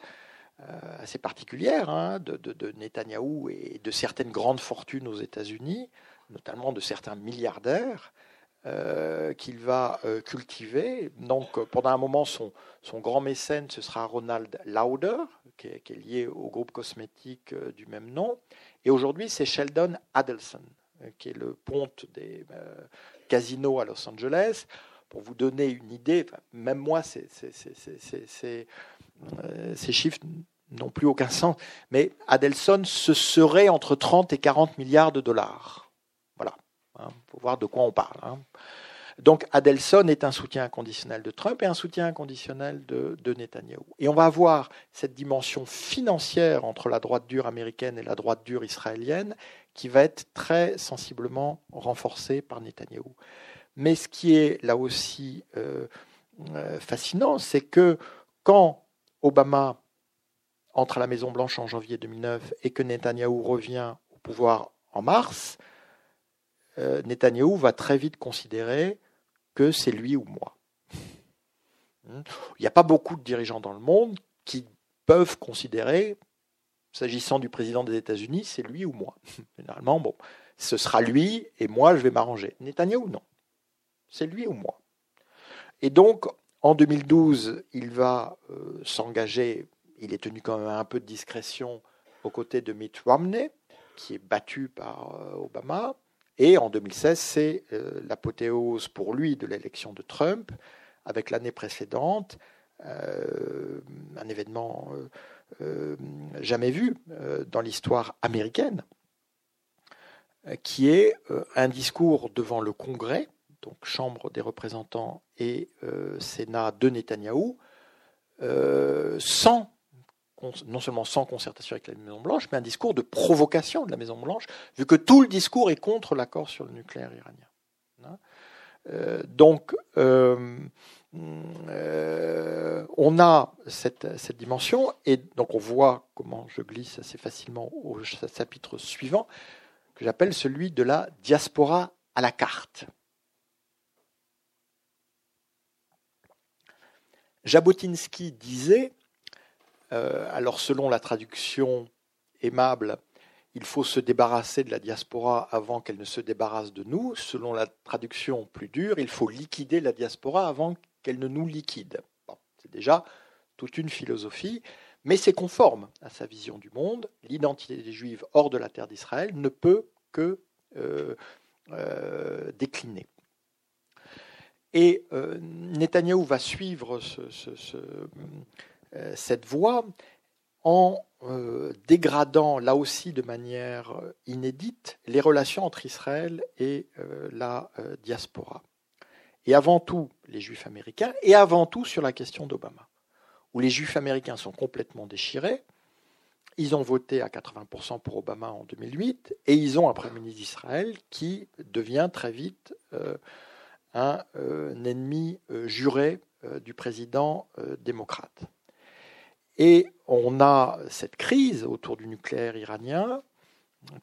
S3: euh, particulière hein, de, de, Netanyahou et de certaines grandes fortunes aux États-Unis, notamment de certains milliardaires. Euh, qu'il va euh, cultiver. Donc, pendant un moment, son, grand mécène, ce sera Ronald Lauder, qui est, lié au groupe cosmétique du même nom. Et aujourd'hui, c'est Sheldon Adelson, euh, qui est le ponte des euh, casinos à Los Angeles. Pour vous donner une idée, même moi, ces, euh, ces chiffres n'ont plus aucun sens, mais Adelson, ce serait entre 30 et 40 milliards de dollars. Il hein, faut voir de quoi on parle. Hein. Donc Adelson est un soutien inconditionnel de Trump et un soutien inconditionnel de, de Netanyahou. Et on va avoir cette dimension financière entre la droite dure américaine et la droite dure israélienne qui va être très sensiblement renforcée par Netanyahou. Mais ce qui est là aussi euh, euh, fascinant, c'est que quand Obama entre à la Maison Blanche en janvier 2009 et que Netanyahou revient au pouvoir en mars, euh, Netanyahou va très vite considérer que c'est lui ou moi. Il n'y a pas beaucoup de dirigeants dans le monde qui peuvent considérer, s'agissant du président des États-Unis, c'est lui ou moi. [LAUGHS] Généralement, bon, ce sera lui et moi, je vais m'arranger. Netanyahu, non. C'est lui ou moi. Et donc, en 2012, il va euh, s'engager, il est tenu quand même un peu de discrétion aux côtés de Mitt Romney, qui est battu par euh, Obama. Et en 2016, c'est euh, l'apothéose pour lui de l'élection de Trump, avec l'année précédente, euh, un événement euh, jamais vu dans l'histoire américaine, qui est un discours devant le Congrès, donc Chambre des représentants et Sénat de Netanyahou, sans non seulement sans concertation avec la Maison-Blanche, mais un discours de provocation de la Maison-Blanche, vu que tout le discours est contre l'accord sur le nucléaire iranien. Hein. Euh, donc, euh, euh, on a cette, cette, dimension, et donc on voit comment je glisse assez facilement au chapitre suivant, que j'appelle celui de la diaspora à la carte. Jabotinsky disait euh, alors selon la traduction aimable, il faut se débarrasser de la diaspora avant qu'elle ne se débarrasse de nous. Selon la traduction plus dure, il faut liquider la diaspora avant qu'elle ne nous liquide. c'est déjà toute une philosophie, mais c'est conforme à sa vision du monde. L'identité des Juifs hors de la terre d'Israël ne peut que euh, euh, décliner. Et Netanyahou va suivre ce, cette voie en euh, dégradant là aussi de manière euh, inédite les relations entre Israël et la diaspora. Et avant tout les juifs américains, et avant tout sur la question d'Obama, où les juifs américains sont complètement déchirés. Ils ont voté à 80% pour Obama en 2008, et ils ont un Premier ministre d'Israël qui devient très vite un, ennemi juré du président démocrate. Et on a cette crise autour du nucléaire iranien,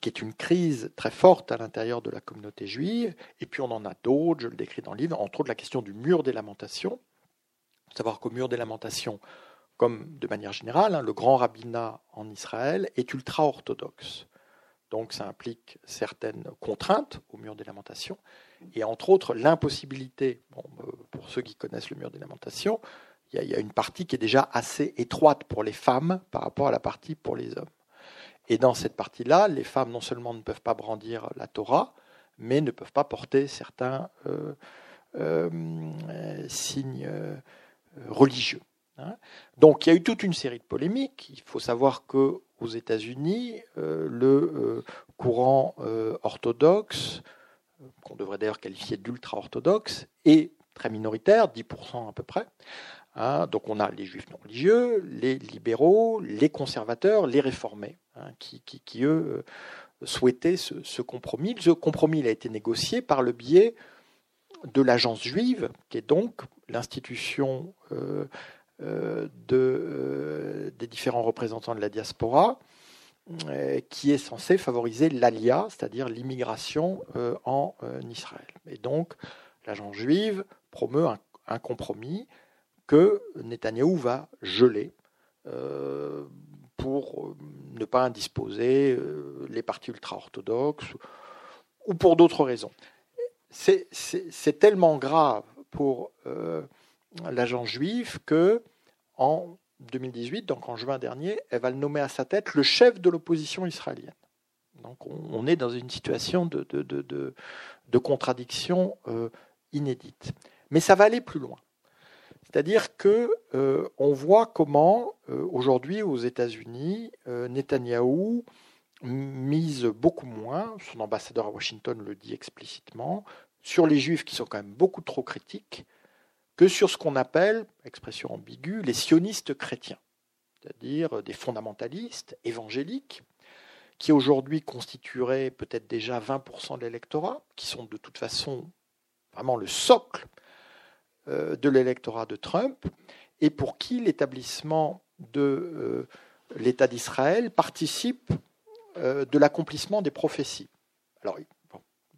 S3: qui est une crise très forte à l'intérieur de la communauté juive, et puis on en a d'autres, je le décris dans le livre, entre autres la question du mur des lamentations. Savoir qu'au mur des lamentations, comme de manière générale, hein, le grand rabbinat en Israël est ultra-orthodoxe. Donc ça implique certaines contraintes au mur des lamentations, et entre autres l'impossibilité, euh, pour ceux qui connaissent le mur des lamentations, il y, a une partie qui est déjà assez étroite pour les femmes par rapport à la partie pour les hommes. Et dans cette partie-là, les femmes non seulement ne peuvent pas brandir la Torah, mais ne peuvent pas porter certains euh, euh, signes euh, religieux. Hein. Donc il y a eu toute une série de polémiques. Il faut savoir que aux États-Unis, le courant orthodoxe, qu'on devrait d'ailleurs qualifier d'ultra-orthodoxe, est très minoritaire, 10% à peu près. Hein. donc on a les juifs non religieux, les libéraux, les conservateurs, les réformés, hein, qui, eux souhaitaient ce, compromis. Ce compromis a été négocié par le biais de l'agence juive, qui est donc l'institution euh, euh, euh, des différents représentants de la diaspora, qui est censée favoriser l'alia, c'est-à-dire l'immigration en Israël. Et donc, l'agence juive promeut un, compromis que Netanyahou va geler pour ne pas indisposer les partis ultra-orthodoxes ou pour d'autres raisons c'est tellement grave pour euh, l'agent juif que en 2018, donc en juin dernier, elle va le nommer à sa tête le chef de l'opposition israélienne. Donc on, est dans une situation de, contradiction euh, inédite. Mais ça va aller plus loin. C'est-à-dire que euh, on voit comment aujourd'hui aux États-Unis, Netanyahou mise beaucoup moins, son ambassadeur à Washington le dit explicitement, sur les juifs qui sont quand même beaucoup trop critiques, que sur ce qu'on appelle, expression ambiguë, les sionistes chrétiens, c'est-à-dire des fondamentalistes évangéliques, qui aujourd'hui constitueraient peut-être déjà 20% de l'électorat, qui sont de toute façon vraiment le socle euh, de l'électorat de Trump, et pour qui l'établissement de euh, l'État d'Israël participe euh, de l'accomplissement des prophéties. Alors,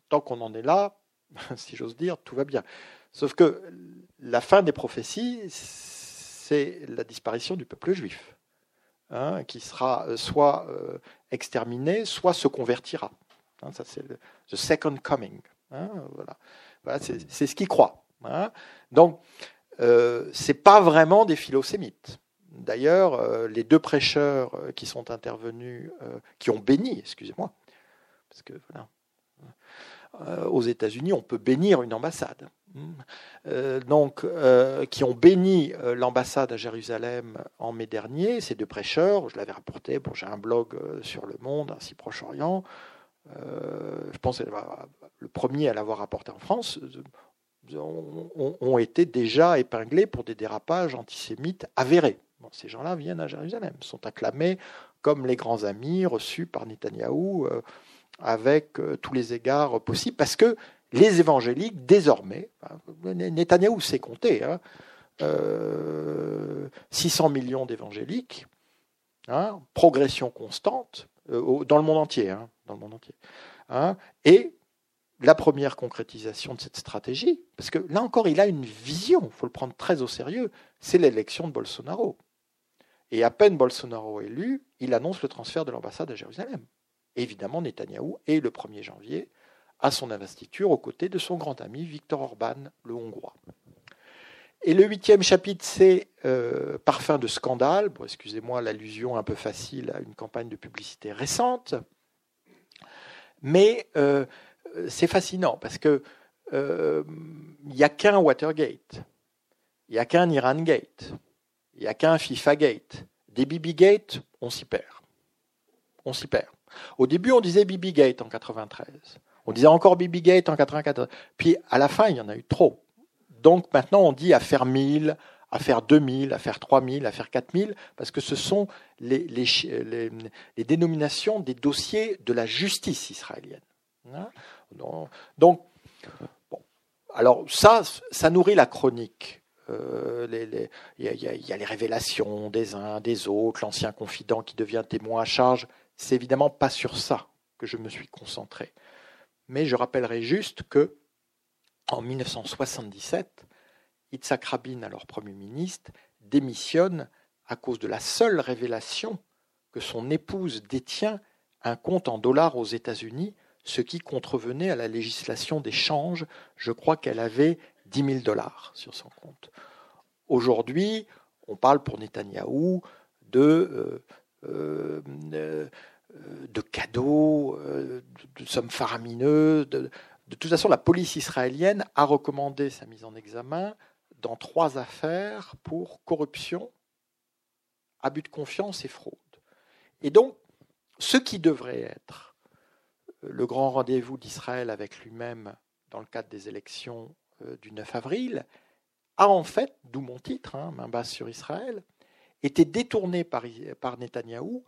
S3: tant qu'on en est là, [LAUGHS] si j'ose dire, tout va bien. Sauf que la fin des prophéties, c'est la disparition du peuple juif, hein, qui sera euh, soit euh, exterminé, soit se convertira. Hein, ça, c'est le the second coming. Hein, voilà. c'est ce qu'ils croient. Donc, euh, c'est pas vraiment des philosémites. D'ailleurs, euh, les deux prêcheurs euh, qui sont intervenus, euh, qui ont béni, excusez-moi, parce que voilà, aux États-Unis, on peut bénir une ambassade. donc, qui ont béni l'ambassade à Jérusalem en mai dernier, ces deux prêcheurs, je l'avais rapporté, bon, j'ai un blog sur le monde, ainsi Proche-Orient, je pense le premier à l'avoir rapporté en France, ont été déjà épinglés pour des dérapages antisémites avérés. Ces gens-là viennent à Jérusalem, sont acclamés comme les grands amis reçus par Netanyahou euh, avec euh, tous les égards possibles, parce que les évangéliques, désormais, Netanyahou s'est compté, 600 hein, euh, millions d'évangéliques, hein, progression constante dans le monde entier, hein, dans le monde entier, et la première concrétisation de cette stratégie, parce que là encore, il a une vision, il faut le prendre très au sérieux, c'est l'élection de Bolsonaro. Et à peine Bolsonaro élu, il annonce le transfert de l'ambassade à Jérusalem. évidemment, Netanyahou est le 1er janvier à son investiture aux côtés de son grand ami Viktor Orban, le Hongrois. Et le huitième chapitre, c'est euh, Parfum de scandale. Bon, excusez-moi l'allusion un peu facile à une campagne de publicité récente. Mais euh, c'est fascinant parce que euh, il n'y a qu'un Watergate, il n'y a qu'un Iran Gate, il n'y a qu'un FIFA Gate. Des BB Gate, on s'y perd. On s'y perd. Au début, on disait BB Gate en 93. On disait encore BB Gate en 94. Puis à la fin, il y en a eu trop. Donc maintenant, on dit affaire 1000, affaire 2000, affaire 3000, affaire 4000, parce que ce sont les, les, dénominations des dossiers de la justice israélienne. Donc, alors ça, ça nourrit la chronique il y, a les révélations des uns, des autres, l'ancien confident qui devient témoin à charge. C'est évidemment pas sur ça que je me suis concentré. Mais je rappellerai juste que en 1977, Yitzhak Rabin, alors Premier ministre, démissionne à cause de la seule révélation que son épouse détient un compte en dollars aux États-Unis, ce qui contrevenait à la législation d'échange. Je crois qu'elle avait 10 000 dollars sur son compte. Aujourd'hui, on parle pour Netanyahou de, euh, euh, de cadeaux, euh, de, sommes faramineuses. De toute façon, la police israélienne a recommandé sa mise en examen dans trois affaires pour corruption, abus de confiance et fraude. Et donc, ce qui devrait être le grand rendez-vous d'Israël avec lui-même dans le cadre des élections du 9 avril a en fait, d'où mon titre, hein, main basse sur Israël, été détourné par, par Netanyahou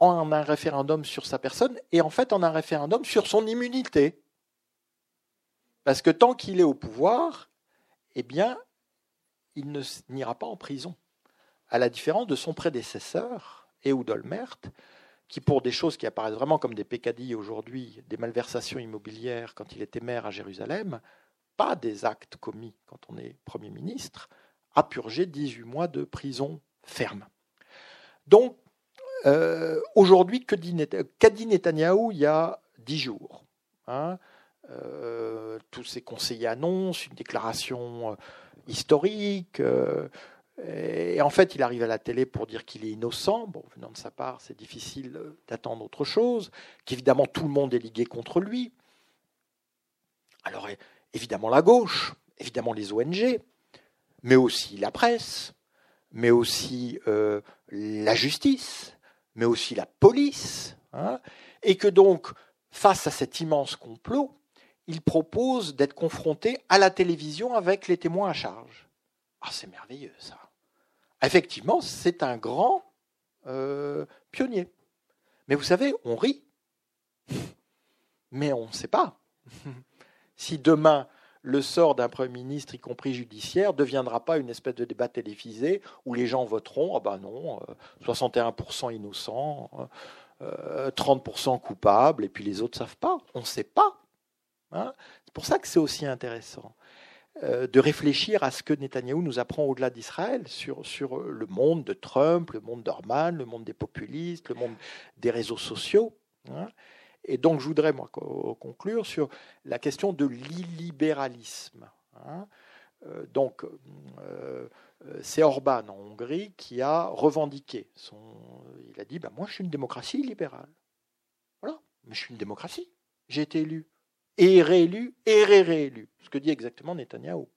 S3: en un référendum sur sa personne et en fait en un référendum sur son immunité. Parce que tant qu'il est au pouvoir, eh bien, il n'ira pas en prison. À la différence de son prédécesseur, Ehud Olmert, qui pour des choses qui apparaissent vraiment comme des pécadilles aujourd'hui, des malversations immobilières quand il était maire à Jérusalem, pas des actes commis quand on est Premier ministre, a purgé 18 mois de prison ferme. Donc, euh, aujourd'hui, qu'a dit Netanyahou il y a 10 jours hein euh, Tous ses conseillers annoncent une déclaration euh, historique. Et en fait, il arrive à la télé pour dire qu'il est innocent. Bon, venant de sa part, c'est difficile d'attendre autre chose. Qu'évidemment, tout le monde est ligué contre lui. Alors, évidemment, la gauche, évidemment, les ONG, mais aussi la presse, mais aussi euh, la justice, mais aussi la police, hein, et que donc, face à cet immense complot, il propose d'être confronté à la télévision avec les témoins à charge. Ah, c'est merveilleux ça. Effectivement, c'est un grand euh, pionnier. Mais vous savez, on rit, mais on ne sait pas [LAUGHS] si demain le sort d'un Premier ministre, y compris judiciaire, ne deviendra pas une espèce de débat télévisé où les gens voteront, ah ben non, 61% euh, innocents, 30% euh, coupables, et puis les autres ne savent pas. On ne sait pas. Hein. c'est pour ça que c'est aussi intéressant de réfléchir à ce que Netanyahou nous apprend au-delà d'Israël, sur, sur le monde de Trump, le monde d'Orman, le monde des populistes, le monde des réseaux sociaux. Hein. Et donc, je voudrais moi, conclure sur la question de l'illibéralisme. Hein. Euh, donc, euh, c'est Orban en Hongrie qui a revendiqué. Son, il a dit ben, Moi, je suis une démocratie libérale. Voilà, mais je suis une démocratie. J'ai été élu, et réélu, et réélu. Ce que dit exactement Netanyahou.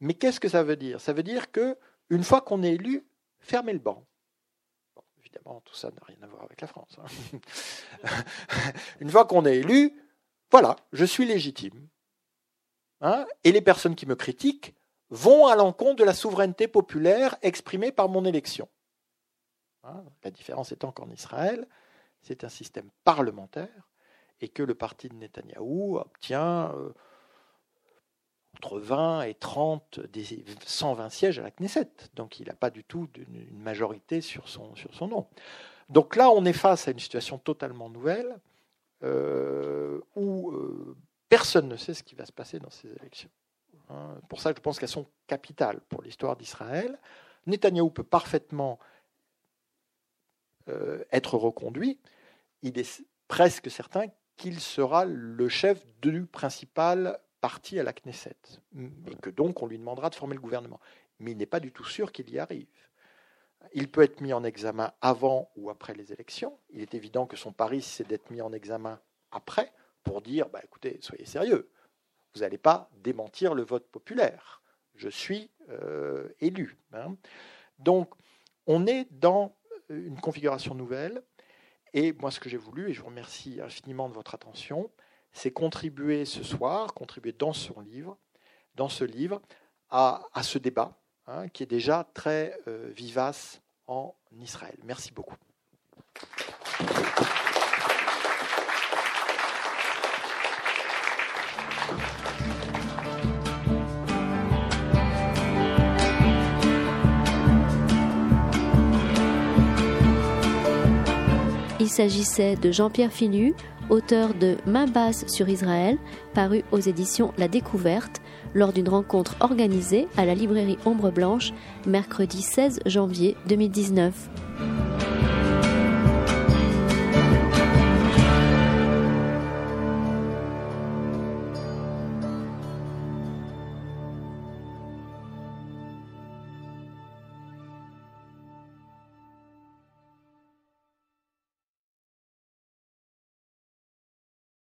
S3: Mais qu'est-ce que ça veut dire? Ça veut dire que une fois qu'on est élu, fermez le banc évidemment, tout ça n'a rien à voir avec la France. Hein. [LAUGHS] Une fois qu'on est élu, voilà, je suis légitime. Hein, et les personnes qui me critiquent vont à l'encontre de la souveraineté populaire exprimée par mon élection. Hein, la différence étant qu'en Israël, c'est un système parlementaire et que le parti de Netanyahou obtient euh, entre 20 et 30 des 120 sièges à la Knesset. Donc il n'a pas du tout une majorité sur son, sur son nom. Donc là, on est face à une situation totalement nouvelle euh, où euh, personne ne sait ce qui va se passer dans ces élections. Hein, pour ça, je pense qu'elles sont capitales pour l'histoire d'Israël. Netanyahou peut parfaitement être reconduit. Il est presque certain qu'il sera le chef du principal parti à la Knesset, et que donc on lui demandera de former le gouvernement. Mais il n'est pas du tout sûr qu'il y arrive. Il peut être mis en examen avant ou après les élections. Il est évident que son pari, c'est d'être mis en examen après pour dire, bah, écoutez, soyez sérieux, vous n'allez pas démentir le vote populaire. Je suis euh, élu. Hein. Donc, on est dans une configuration nouvelle. Et moi, ce que j'ai voulu, et je vous remercie infiniment de votre attention, c'est contribuer ce soir, contribuer dans son livre, dans ce livre, à, ce débat hein, qui est déjà très euh, vivace en Israël. Merci beaucoup.
S1: S'agissait de Jean-Pierre Filu, auteur de Main basse sur Israël, paru aux éditions La Découverte, lors d'une rencontre organisée à la librairie Ombre Blanche, mercredi 16 janvier 2019.